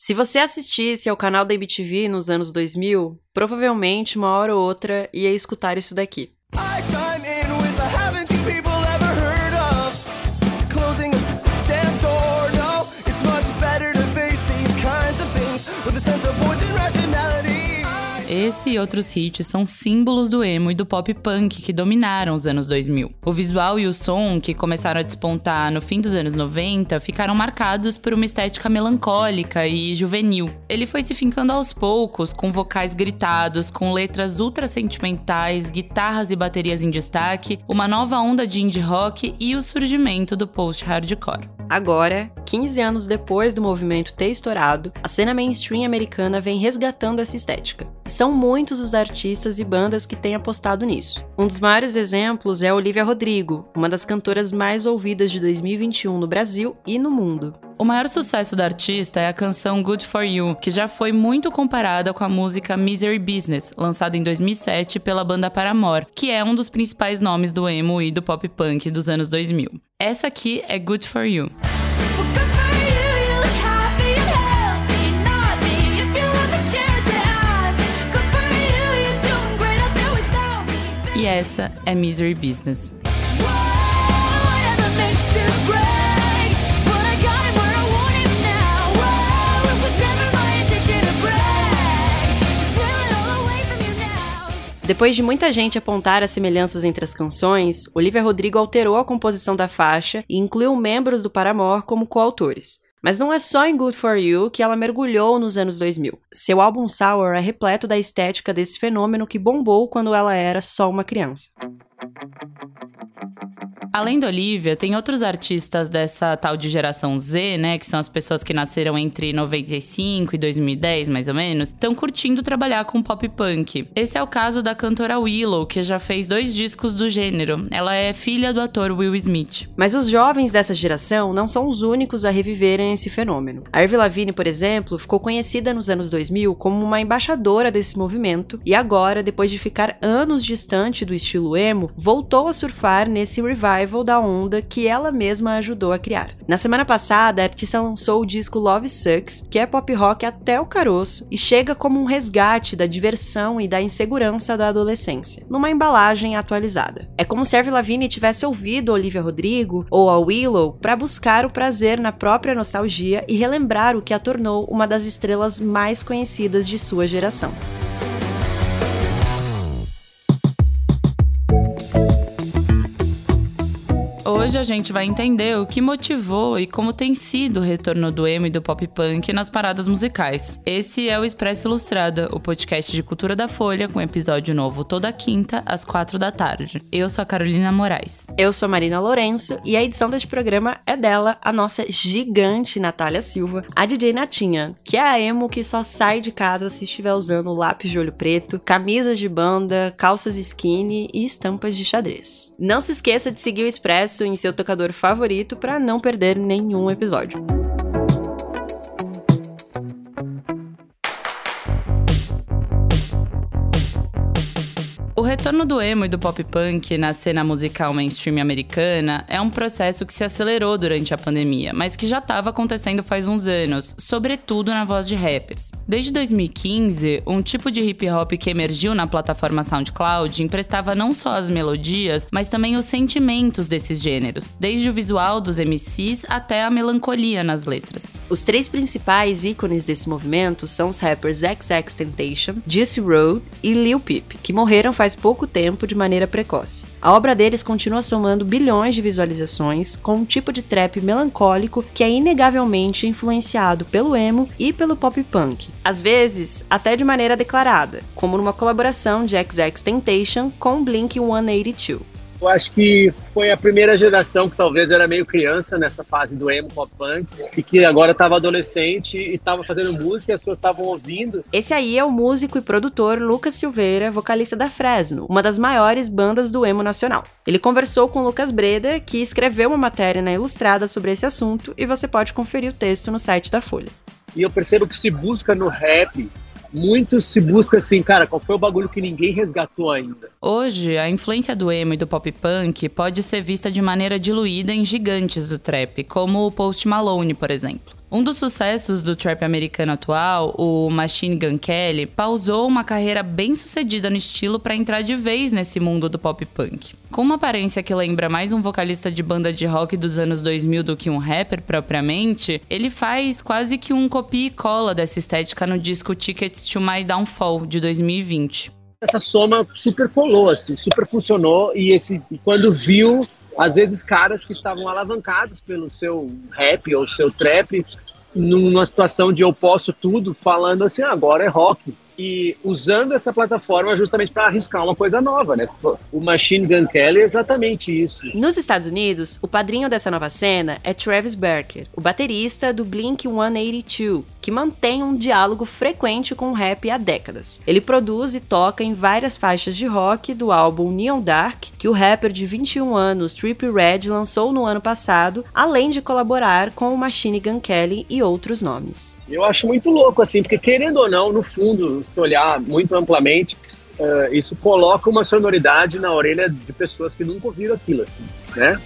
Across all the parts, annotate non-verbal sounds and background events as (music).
Se você assistisse ao canal da MTV nos anos 2000, provavelmente uma hora ou outra ia escutar isso daqui. Esse e outros hits são símbolos do emo e do pop punk que dominaram os anos 2000. O visual e o som, que começaram a despontar no fim dos anos 90, ficaram marcados por uma estética melancólica e juvenil. Ele foi se fincando aos poucos, com vocais gritados, com letras ultra sentimentais, guitarras e baterias em destaque, uma nova onda de indie rock e o surgimento do post-hardcore. Agora, 15 anos depois do movimento ter estourado, a cena mainstream americana vem resgatando essa estética. São muitos os artistas e bandas que têm apostado nisso. Um dos maiores exemplos é Olivia Rodrigo, uma das cantoras mais ouvidas de 2021 no Brasil e no mundo. O maior sucesso da artista é a canção Good For You, que já foi muito comparada com a música Misery Business, lançada em 2007 pela banda Paramore, que é um dos principais nomes do emo e do pop punk dos anos 2000. Essa aqui é Good For You. E essa é Misery Business. Depois de muita gente apontar as semelhanças entre as canções, Olivia Rodrigo alterou a composição da faixa e incluiu membros do Paramore como coautores. Mas não é só em Good For You que ela mergulhou nos anos 2000. Seu álbum Sour é repleto da estética desse fenômeno que bombou quando ela era só uma criança. Além da Olivia, tem outros artistas dessa tal de geração Z, né? Que são as pessoas que nasceram entre 95 e 2010, mais ou menos, estão curtindo trabalhar com pop punk. Esse é o caso da cantora Willow, que já fez dois discos do gênero. Ela é filha do ator Will Smith. Mas os jovens dessa geração não são os únicos a reviverem esse fenômeno. A Avril Lavigne, por exemplo, ficou conhecida nos anos 2000 como uma embaixadora desse movimento e agora, depois de ficar anos distante do estilo emo, voltou a surfar nesse revival revival da onda que ela mesma ajudou a criar. Na semana passada, a artista lançou o disco Love Sucks, que é pop rock até o caroço e chega como um resgate da diversão e da insegurança da adolescência, numa embalagem atualizada. É como se Avril Lavigne tivesse ouvido Olivia Rodrigo ou a Willow para buscar o prazer na própria nostalgia e relembrar o que a tornou uma das estrelas mais conhecidas de sua geração. A gente vai entender o que motivou e como tem sido o retorno do emo e do pop punk nas paradas musicais. Esse é o Expresso Ilustrada, o podcast de cultura da Folha, com episódio novo toda quinta, às quatro da tarde. Eu sou a Carolina Moraes. Eu sou a Marina Lourenço e a edição deste programa é dela, a nossa gigante Natália Silva, a DJ Natinha, que é a emo que só sai de casa se estiver usando lápis de olho preto, camisas de banda, calças skinny e estampas de xadrez. Não se esqueça de seguir o Expresso em seu tocador favorito para não perder nenhum episódio. Retorno do emo e do pop punk na cena musical mainstream americana é um processo que se acelerou durante a pandemia, mas que já estava acontecendo faz uns anos, sobretudo na voz de rappers. Desde 2015, um tipo de hip hop que emergiu na plataforma SoundCloud emprestava não só as melodias, mas também os sentimentos desses gêneros, desde o visual dos MCs até a melancolia nas letras. Os três principais ícones desse movimento são os rappers XXXTentacion, Juicy Road e Lil Peep, que morreram faz pouco tempo de maneira precoce. A obra deles continua somando bilhões de visualizações com um tipo de trap melancólico que é inegavelmente influenciado pelo emo e pelo pop punk, às vezes até de maneira declarada, como numa colaboração de XXXTentacion com Blink 182. Eu acho que foi a primeira geração que talvez era meio criança nessa fase do emo pop punk e que agora estava adolescente e estava fazendo música e as pessoas estavam ouvindo. Esse aí é o músico e produtor Lucas Silveira, vocalista da Fresno, uma das maiores bandas do emo nacional. Ele conversou com Lucas Breda, que escreveu uma matéria na Ilustrada sobre esse assunto e você pode conferir o texto no site da Folha. E eu percebo que se busca no rap muito se busca assim, cara, qual foi o bagulho que ninguém resgatou ainda? Hoje, a influência do emo e do pop punk pode ser vista de maneira diluída em gigantes do trap, como o Post Malone, por exemplo. Um dos sucessos do trap americano atual, o Machine Gun Kelly, pausou uma carreira bem sucedida no estilo para entrar de vez nesse mundo do pop punk. Com uma aparência que lembra mais um vocalista de banda de rock dos anos 2000 do que um rapper propriamente, ele faz quase que um copia e cola dessa estética no disco Tickets to My Downfall de 2020. Essa soma super colou, assim, super funcionou e esse e quando viu às vezes caras que estavam alavancados pelo seu rap ou seu trap numa situação de eu posso tudo, falando assim, ah, agora é rock e usando essa plataforma justamente para arriscar uma coisa nova, né? O Machine Gun Kelly é exatamente isso. Nos Estados Unidos, o padrinho dessa nova cena é Travis Barker, o baterista do Blink 182, que mantém um diálogo frequente com o rap há décadas. Ele produz e toca em várias faixas de rock do álbum Neon Dark, que o rapper de 21 anos Trippie Redd lançou no ano passado, além de colaborar com o Machine Gun Kelly e outros nomes. Eu acho muito louco, assim, porque querendo ou não, no fundo, se olhar muito amplamente, uh, isso coloca uma sonoridade na orelha de pessoas que nunca ouviram aquilo, assim, né?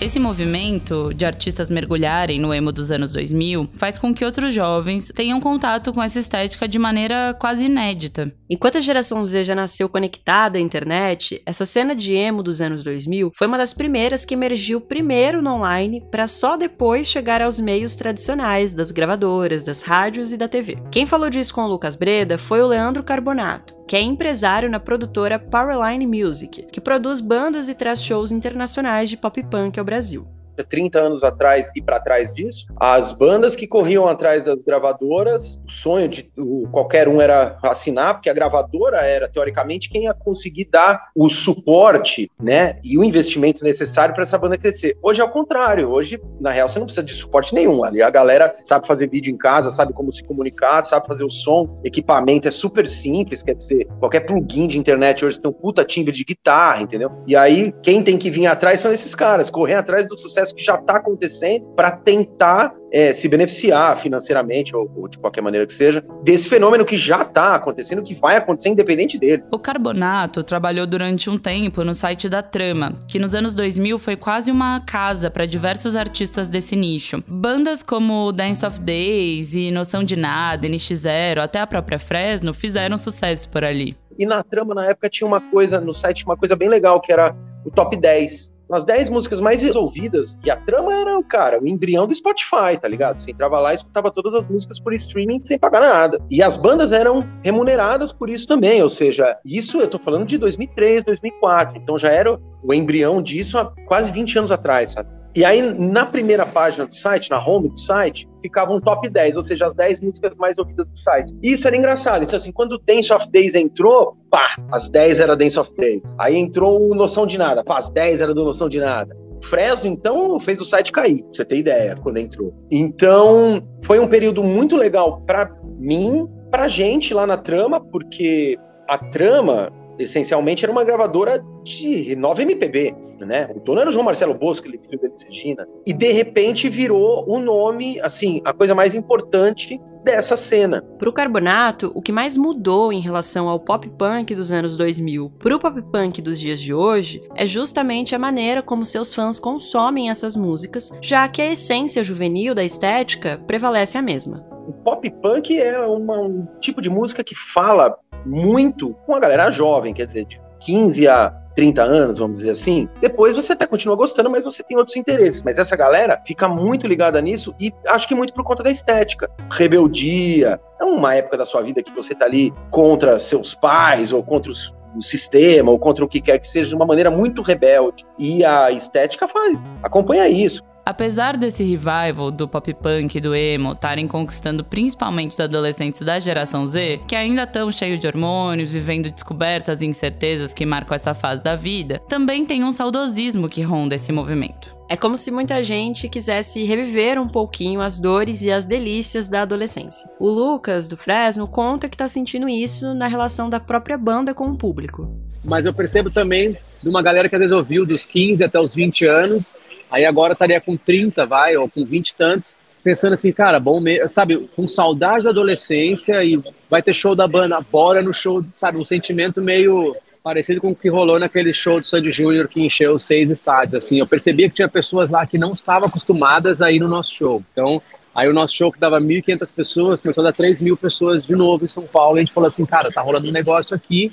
Esse movimento de artistas mergulharem no emo dos anos 2000 faz com que outros jovens tenham contato com essa estética de maneira quase inédita. Enquanto a geração Z já nasceu conectada à internet, essa cena de emo dos anos 2000 foi uma das primeiras que emergiu primeiro no online para só depois chegar aos meios tradicionais das gravadoras, das rádios e da TV. Quem falou disso com o Lucas Breda foi o Leandro Carbonato, que é empresário na produtora Powerline Music, que produz bandas e traz shows internacionais de pop punk ao Brasil. 30 anos atrás e para trás disso, as bandas que corriam atrás das gravadoras, o sonho de o, qualquer um era assinar, porque a gravadora era, teoricamente, quem ia conseguir dar o suporte né, e o investimento necessário para essa banda crescer. Hoje é o contrário, hoje, na real, você não precisa de suporte nenhum. Ali a galera sabe fazer vídeo em casa, sabe como se comunicar, sabe fazer o som, equipamento é super simples, quer dizer, qualquer plugin de internet hoje tem um puta timbre de guitarra, entendeu? E aí, quem tem que vir atrás são esses caras, correr atrás do sucesso processo que já está acontecendo para tentar é, se beneficiar financeiramente ou, ou, de qualquer maneira que seja desse fenômeno que já está acontecendo, que vai acontecer independente dele. O Carbonato trabalhou durante um tempo no site da Trama, que nos anos 2000 foi quase uma casa para diversos artistas desse nicho. Bandas como Dance of Days e Noção de Nada, NX0, até a própria Fresno fizeram sucesso por ali. E na Trama, na época, tinha uma coisa no site, uma coisa bem legal, que era o top 10 as 10 músicas mais resolvidas, e a trama era, cara, o embrião do Spotify, tá ligado? Você entrava lá e escutava todas as músicas por streaming sem pagar nada. E as bandas eram remuneradas por isso também, ou seja, isso eu tô falando de 2003, 2004, então já era o embrião disso há quase 20 anos atrás, sabe? E aí, na primeira página do site, na home do site, ficava um top 10, ou seja, as 10 músicas mais ouvidas do site. E isso era engraçado. Então, assim, quando o Dance of Days entrou, pá, as 10 era Dance of Days. Aí entrou o Noção de Nada, pá, as 10 era do Noção de Nada. Fresno, então, fez o site cair, pra você ter ideia, quando entrou. Então, foi um período muito legal para mim, pra gente lá na trama, porque a trama, essencialmente, era uma gravadora de 9 MPB né? O dono era o João Marcelo Bosco, ele filho dele, Regina. E de repente virou o nome, assim, a coisa mais importante dessa cena. Para o Carbonato, o que mais mudou em relação ao pop punk dos anos 2000 para o pop punk dos dias de hoje é justamente a maneira como seus fãs consomem essas músicas, já que a essência juvenil da estética prevalece a mesma. O pop punk é uma, um tipo de música que fala muito com a galera jovem, quer dizer, de 15 a 30 anos, vamos dizer assim, depois você até continua gostando, mas você tem outros interesses. Mas essa galera fica muito ligada nisso e acho que muito por conta da estética. Rebeldia, é uma época da sua vida que você tá ali contra seus pais ou contra os, o sistema ou contra o que quer que seja de uma maneira muito rebelde. E a estética faz, acompanha isso. Apesar desse revival do pop punk e do emo estarem conquistando principalmente os adolescentes da geração Z, que ainda estão cheios de hormônios, vivendo descobertas e incertezas que marcam essa fase da vida, também tem um saudosismo que ronda esse movimento. É como se muita gente quisesse reviver um pouquinho as dores e as delícias da adolescência. O Lucas, do Fresno, conta que está sentindo isso na relação da própria banda com o público. Mas eu percebo também de uma galera que às vezes ouviu dos 15 até os 20 anos Aí agora estaria com 30, vai, ou com 20 e tantos, pensando assim, cara, bom, sabe, com saudade da adolescência e vai ter show da banda, bora no show, sabe, um sentimento meio parecido com o que rolou naquele show do Sandy Júnior que encheu seis estádios. Assim, eu percebia que tinha pessoas lá que não estavam acostumadas a ir no nosso show. Então, aí o nosso show que dava 1.500 pessoas começou a dar 3 mil pessoas de novo em São Paulo. E a gente falou assim, cara, tá rolando um negócio aqui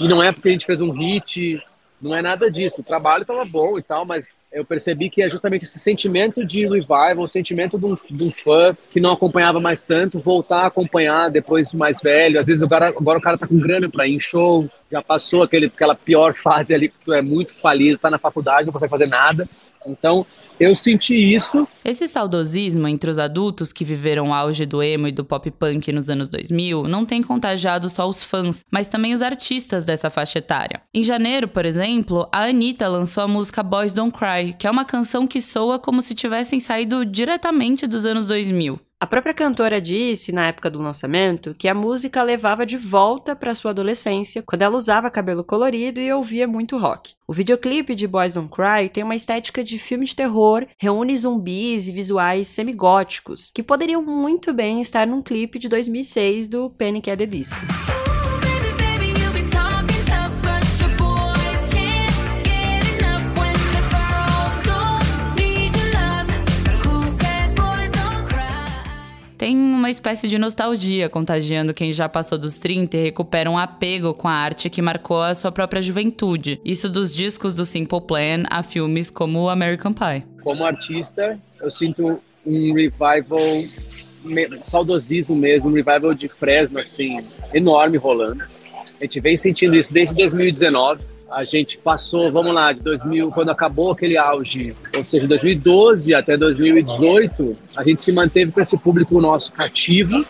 e não é porque a gente fez um hit, não é nada disso. O trabalho estava bom e tal, mas eu percebi que é justamente esse sentimento de revival, o sentimento de um, de um, fã que não acompanhava mais tanto, voltar a acompanhar depois de mais velho. Às vezes agora, agora o cara tá com grana para ir em show, já passou aquele, aquela pior fase ali que tu é muito falido, tá na faculdade, não consegue fazer nada. Então, eu senti isso. Esse saudosismo entre os adultos que viveram o auge do emo e do pop punk nos anos 2000 não tem contagiado só os fãs, mas também os artistas dessa faixa etária. Em janeiro, por exemplo, a Anitta lançou a música Boys Don't Cry, que é uma canção que soa como se tivessem saído diretamente dos anos 2000. A própria cantora disse, na época do lançamento, que a música levava de volta para sua adolescência, quando ela usava cabelo colorido e ouvia muito rock. O videoclipe de Boys Don't Cry tem uma estética de filme de terror, reúne zumbis e visuais semigóticos, que poderiam muito bem estar num clipe de 2006 do Panic! at the Disco. Tem uma espécie de nostalgia contagiando quem já passou dos 30 e recupera um apego com a arte que marcou a sua própria juventude. Isso dos discos do Simple Plan a filmes como American Pie. Como artista, eu sinto um revival, saudosismo mesmo, um revival de Fresno, assim, enorme rolando. A gente vem sentindo isso desde 2019 a gente passou, vamos lá, de 2000, quando acabou aquele auge, ou seja, 2012 até 2018, a gente se manteve com esse público nosso cativo,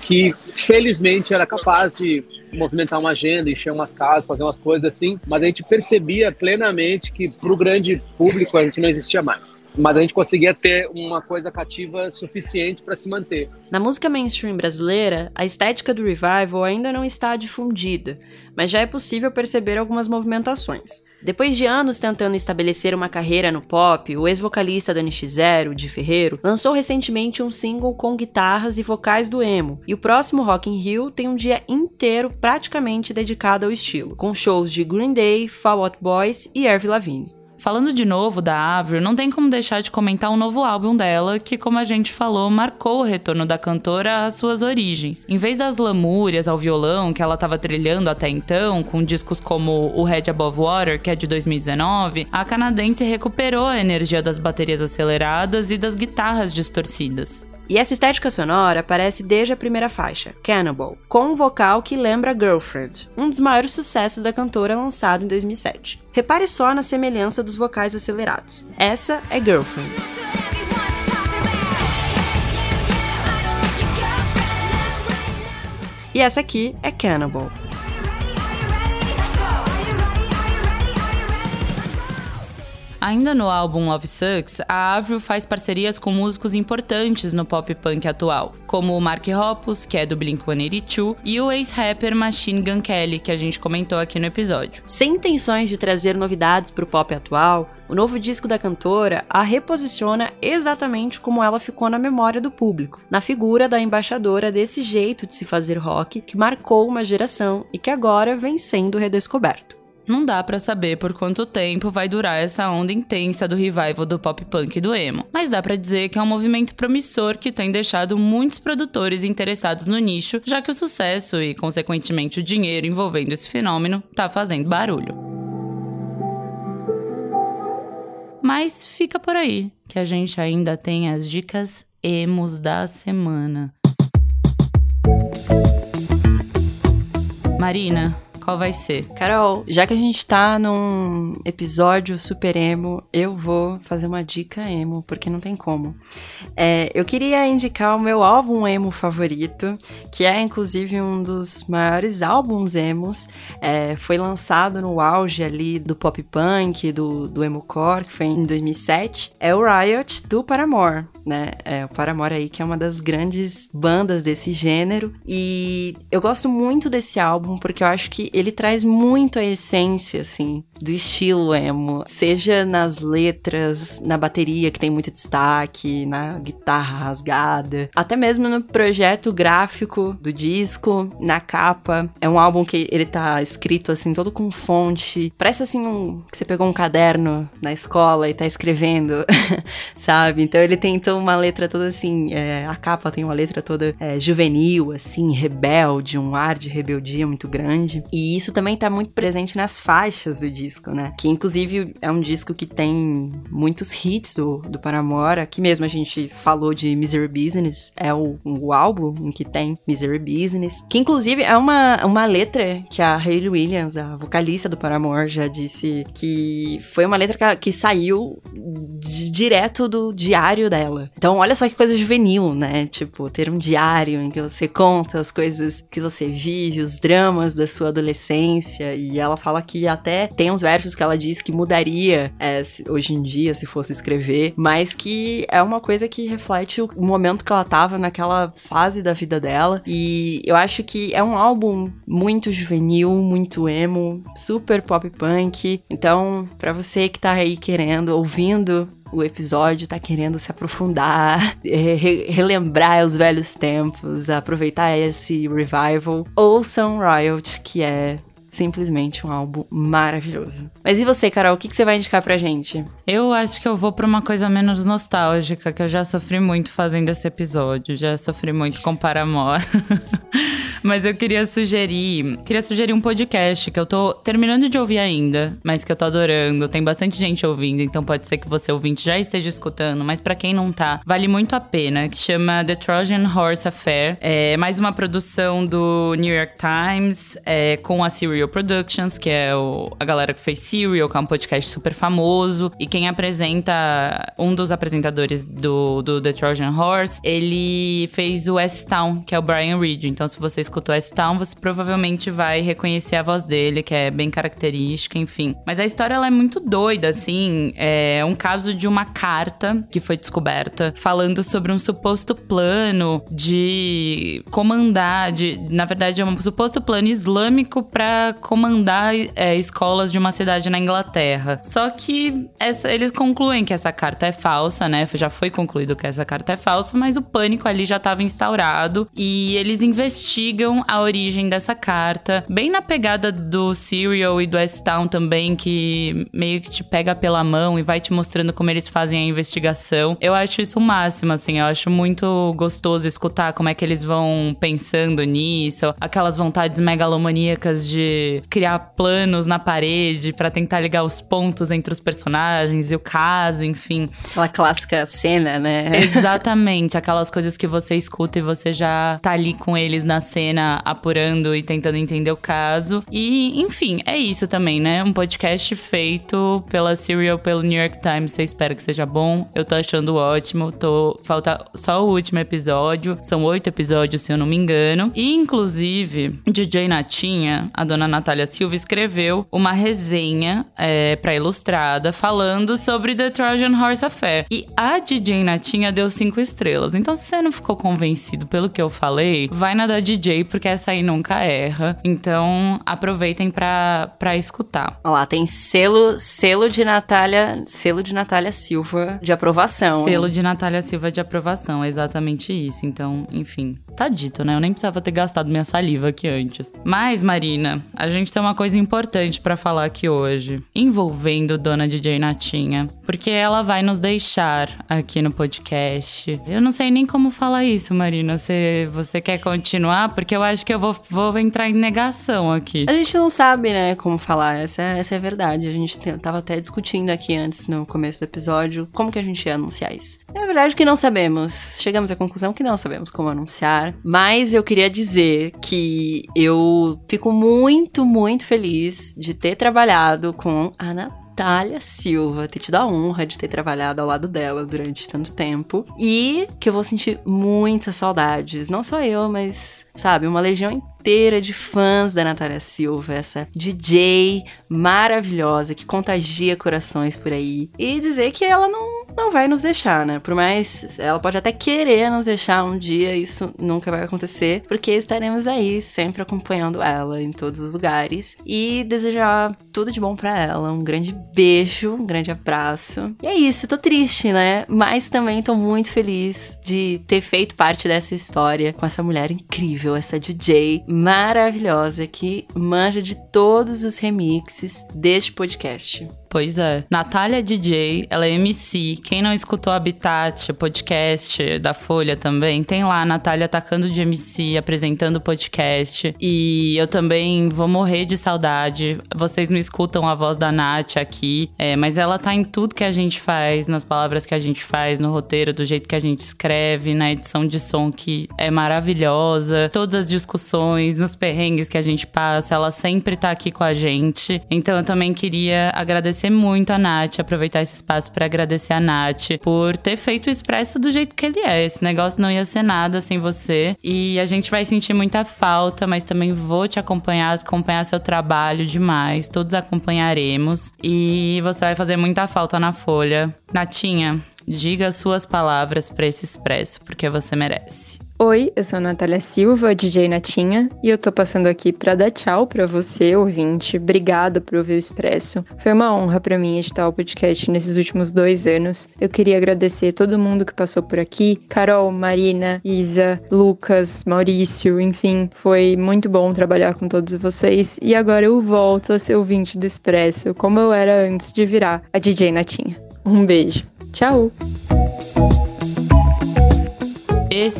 que felizmente era capaz de movimentar uma agenda, encher umas casas, fazer umas coisas assim, mas a gente percebia plenamente que para o grande público a gente não existia mais mas a gente conseguia ter uma coisa cativa suficiente para se manter. Na música mainstream brasileira, a estética do revival ainda não está difundida, mas já é possível perceber algumas movimentações. Depois de anos tentando estabelecer uma carreira no pop, o ex-vocalista da NX0, de Ferreiro, lançou recentemente um single com guitarras e vocais do emo, e o próximo Rock in Rio tem um dia inteiro praticamente dedicado ao estilo, com shows de Green Day, Fall Out Boys e Avril Lavigne. Falando de novo da Avril, não tem como deixar de comentar o um novo álbum dela, que, como a gente falou, marcou o retorno da cantora às suas origens. Em vez das lamúrias ao violão que ela estava trilhando até então, com discos como o Head Above Water, que é de 2019, a canadense recuperou a energia das baterias aceleradas e das guitarras distorcidas. E essa estética sonora aparece desde a primeira faixa, Cannibal, com um vocal que lembra Girlfriend, um dos maiores sucessos da cantora lançado em 2007. Repare só na semelhança dos vocais acelerados. Essa é Girlfriend. E essa aqui é Cannibal. Ainda no álbum Love Sucks, a Avril faz parcerias com músicos importantes no pop punk atual, como o Mark Hoppus, que é do Blink-182, e o ex-rapper Machine Gun Kelly, que a gente comentou aqui no episódio. Sem intenções de trazer novidades para o pop atual, o novo disco da cantora a reposiciona exatamente como ela ficou na memória do público, na figura da embaixadora desse jeito de se fazer rock que marcou uma geração e que agora vem sendo redescoberto. Não dá para saber por quanto tempo vai durar essa onda intensa do revival do pop punk e do emo, mas dá para dizer que é um movimento promissor que tem deixado muitos produtores interessados no nicho, já que o sucesso e, consequentemente, o dinheiro envolvendo esse fenômeno tá fazendo barulho. Mas fica por aí, que a gente ainda tem as dicas emos da semana. Marina, qual vai ser? Carol, já que a gente tá num episódio super emo, eu vou fazer uma dica emo, porque não tem como. É, eu queria indicar o meu álbum emo favorito, que é inclusive um dos maiores álbuns emos. É, foi lançado no auge ali do pop punk, do, do emo core, que foi em 2007. É o Riot do Paramore, né? É o Paramore aí, que é uma das grandes bandas desse gênero. E eu gosto muito desse álbum, porque eu acho que ele traz muito a essência, assim, do estilo emo. Seja nas letras, na bateria, que tem muito destaque, na guitarra rasgada, até mesmo no projeto gráfico do disco, na capa. É um álbum que ele tá escrito, assim, todo com fonte. Parece, assim, um, que você pegou um caderno na escola e tá escrevendo, (laughs) sabe? Então ele tem então uma letra toda, assim, é, a capa tem uma letra toda é, juvenil, assim, rebelde, um ar de rebeldia muito grande. E isso também tá muito presente nas faixas do disco, né? Que inclusive é um disco que tem muitos hits do, do Paramore. Aqui mesmo a gente falou de Misery Business, é o, o álbum em que tem Misery Business, que inclusive é uma, uma letra que a Hayley Williams, a vocalista do Paramore, já disse que foi uma letra que, que saiu direto do diário dela. Então, olha só que coisa juvenil, né? Tipo, ter um diário em que você conta as coisas que você vive, os dramas da sua adolescência. E ela fala que até tem uns versos que ela diz que mudaria é, hoje em dia se fosse escrever, mas que é uma coisa que reflete o momento que ela tava naquela fase da vida dela. E eu acho que é um álbum muito juvenil, muito emo, super pop punk. Então, para você que tá aí querendo, ouvindo o episódio tá querendo se aprofundar, (laughs) re relembrar os velhos tempos, aproveitar esse revival, ouçam Riot, que é simplesmente um álbum maravilhoso. Mas e você, Carol, o que, que você vai indicar pra gente? Eu acho que eu vou pra uma coisa menos nostálgica, que eu já sofri muito fazendo esse episódio, já sofri muito com Paramore. (laughs) mas eu queria sugerir, queria sugerir um podcast que eu tô terminando de ouvir ainda, mas que eu tô adorando. Tem bastante gente ouvindo, então pode ser que você ouvinte já esteja escutando, mas para quem não tá, vale muito a pena, que chama The Trojan Horse Affair. É mais uma produção do New York Times, é, com a Serial Productions, que é o, a galera que fez Serial, que é um podcast super famoso. E quem apresenta, um dos apresentadores do, do The Trojan Horse, ele fez o S-Town, que é o Brian Reed. Então, se você escutou S-Town, você provavelmente vai reconhecer a voz dele, que é bem característica, enfim. Mas a história, ela é muito doida, assim. É um caso de uma carta que foi descoberta falando sobre um suposto plano de comandar, de, na verdade, é um suposto plano islâmico para comandar é, escolas de uma cidade na Inglaterra. Só que essa, eles concluem que essa carta é falsa, né? Já foi concluído que essa carta é falsa, mas o pânico ali já estava instaurado e eles investigam a origem dessa carta, bem na pegada do Serial e do S-Town também, que meio que te pega pela mão e vai te mostrando como eles fazem a investigação. Eu acho isso o máximo, assim, eu acho muito gostoso escutar como é que eles vão pensando nisso, aquelas vontades megalomaníacas de criar planos na parede para tentar ligar os pontos entre os personagens e o caso, enfim. Aquela clássica cena, né? Exatamente, (laughs) aquelas coisas que você escuta e você já tá ali com eles na cena apurando e tentando entender o caso. E, enfim, é isso também, né? Um podcast feito pela Serial, pelo New York Times. Você espera que seja bom. Eu tô achando ótimo. Tô falta só o último episódio. São oito episódios, se eu não me engano. E inclusive, DJ Natinha, a dona Natália Silva escreveu uma resenha é, para Ilustrada falando sobre The Trojan Horse Affair. E a DJ Natinha deu cinco estrelas. Então, se você não ficou convencido pelo que eu falei, vai na da DJ, porque essa aí nunca erra. Então, aproveitem para escutar. Olha lá, tem selo, selo de Natália, selo de Natália Silva de aprovação. Selo hein? de Natália Silva de aprovação, é exatamente isso. Então, enfim, tá dito, né? Eu nem precisava ter gastado minha saliva aqui antes. Mas, Marina, a gente tem uma coisa importante para falar aqui hoje, envolvendo Dona DJ Natinha, porque ela vai nos deixar aqui no podcast. Eu não sei nem como falar isso, Marina. Você, você quer continuar? Porque eu acho que eu vou, vou entrar em negação aqui. A gente não sabe, né, como falar. Essa, essa é a verdade. A gente tava até discutindo aqui antes, no começo do episódio, como que a gente ia anunciar isso. É verdade que não sabemos. Chegamos à conclusão que não sabemos como anunciar. Mas eu queria dizer que eu fico muito, muito feliz de ter trabalhado com a Natália Silva, ter tido a honra de ter trabalhado ao lado dela durante tanto tempo. E que eu vou sentir muitas saudades. Não só eu, mas, sabe, uma legião inteira de fãs da Natália Silva, essa DJ maravilhosa que contagia corações por aí. E dizer que ela não não vai nos deixar, né? Por mais ela pode até querer nos deixar um dia, isso nunca vai acontecer, porque estaremos aí sempre acompanhando ela em todos os lugares e desejar tudo de bom para ela. Um grande beijo, um grande abraço. E é isso, tô triste, né? Mas também tô muito feliz de ter feito parte dessa história com essa mulher incrível, essa DJ maravilhosa que manja de todos os remixes deste podcast. Pois é. Natália DJ, ela é MC. Quem não escutou Habitat, podcast da Folha também, tem lá a Natália atacando de MC, apresentando o podcast. E eu também vou morrer de saudade. Vocês não escutam a voz da Nath aqui, é, mas ela tá em tudo que a gente faz, nas palavras que a gente faz, no roteiro, do jeito que a gente escreve, na edição de som que é maravilhosa, todas as discussões, nos perrengues que a gente passa, ela sempre tá aqui com a gente. Então eu também queria agradecer muito a Nath, aproveitar esse espaço para agradecer a Nath por ter feito o Expresso do jeito que ele é. Esse negócio não ia ser nada sem você. E a gente vai sentir muita falta, mas também vou te acompanhar, acompanhar seu trabalho demais. Todos acompanharemos. E você vai fazer muita falta na Folha. Natinha, diga suas palavras para esse Expresso, porque você merece. Oi, eu sou a Natália Silva, DJ Natinha, e eu tô passando aqui para dar tchau para você, ouvinte. Obrigada por ouvir o Expresso. Foi uma honra para mim editar o podcast nesses últimos dois anos. Eu queria agradecer todo mundo que passou por aqui: Carol, Marina, Isa, Lucas, Maurício, enfim. Foi muito bom trabalhar com todos vocês. E agora eu volto a ser ouvinte do Expresso, como eu era antes de virar a DJ Natinha. Um beijo. Tchau!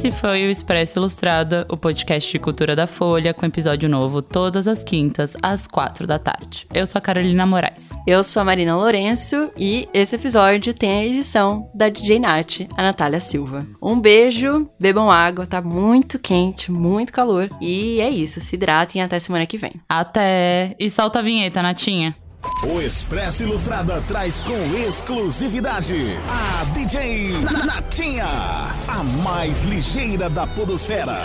Esse foi o Expresso Ilustrada, o podcast de cultura da Folha, com episódio novo todas as quintas, às quatro da tarde. Eu sou a Carolina Moraes. Eu sou a Marina Lourenço e esse episódio tem a edição da DJ Nath, a Natália Silva. Um beijo, bebam água, tá muito quente, muito calor. E é isso, se hidratem até semana que vem. Até! E solta a vinheta, Natinha. O Expresso Ilustrada traz com exclusividade a DJ Natinha, a mais ligeira da podosfera.